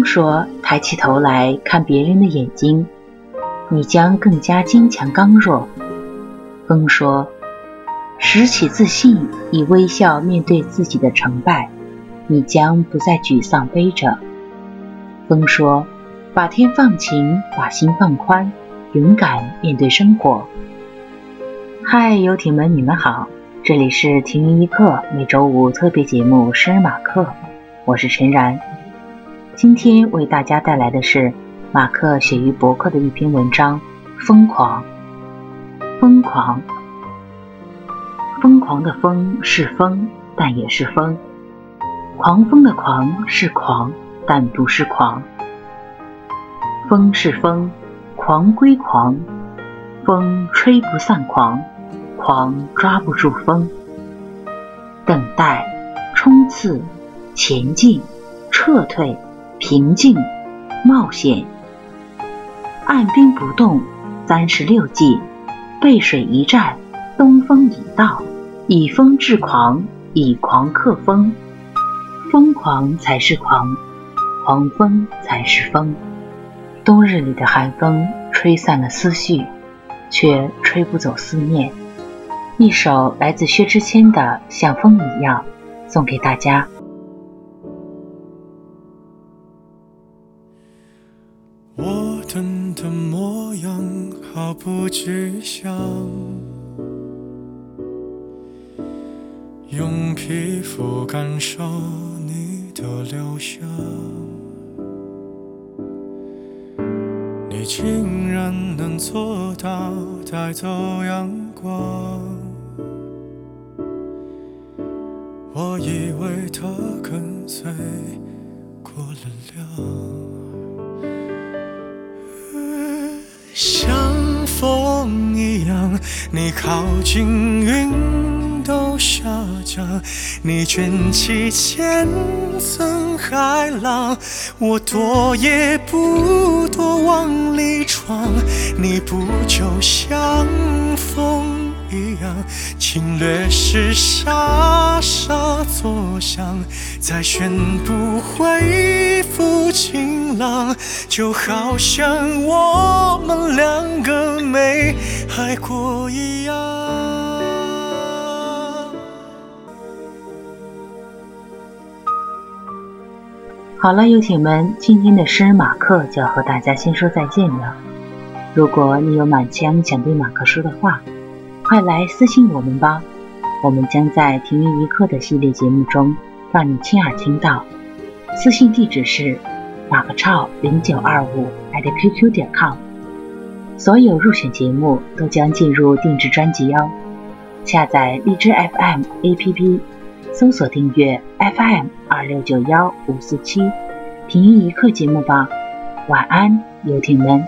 风说：“抬起头来看别人的眼睛，你将更加坚强刚弱。”风说：“拾起自信，以微笑面对自己的成败，你将不再沮丧悲着。”风说：“把天放晴，把心放宽，勇敢面对生活。”嗨，游艇们，你们好，这里是停云一刻每周五特别节目诗马课，我是陈然。今天为大家带来的是马克写于博客的一篇文章《疯狂》。疯狂，疯狂的疯是疯，但也是疯；狂风的狂是狂，但不是狂。风是风，狂归狂，风吹不散狂，狂抓不住风。等待，冲刺，前进，撤退。平静，冒险，按兵不动，三十六计，背水一战，东风已到，以风制狂，以狂克风，疯狂才是狂，狂风才是风。冬日里的寒风吹散了思绪，却吹不走思念。一首来自薛之谦的《像风一样》，送给大家。等的模样毫不具象，用皮肤感受你的留香，你竟然能做到带走阳光，我以为它跟随过了量。像风一样，你靠近云都下降，你卷起千层海浪，我躲也不躲往里闯，你不就像风？一样，侵略时沙沙作响，再宣布恢复晴朗，就好像我们两个没爱过一样。好了，游艇们，今天的诗马克就要和大家先说再见了。如果你有满腔想对马克说的话，快来私信我们吧，我们将在停云一刻的系列节目中让你亲耳听到。私信地址是马克超零九二五 @QQ 点 com，所有入选节目都将进入定制专辑哟。下载荔枝 FM APP，搜索订阅 FM 二六九幺五四七停云一刻节目吧。晚安，游艇们。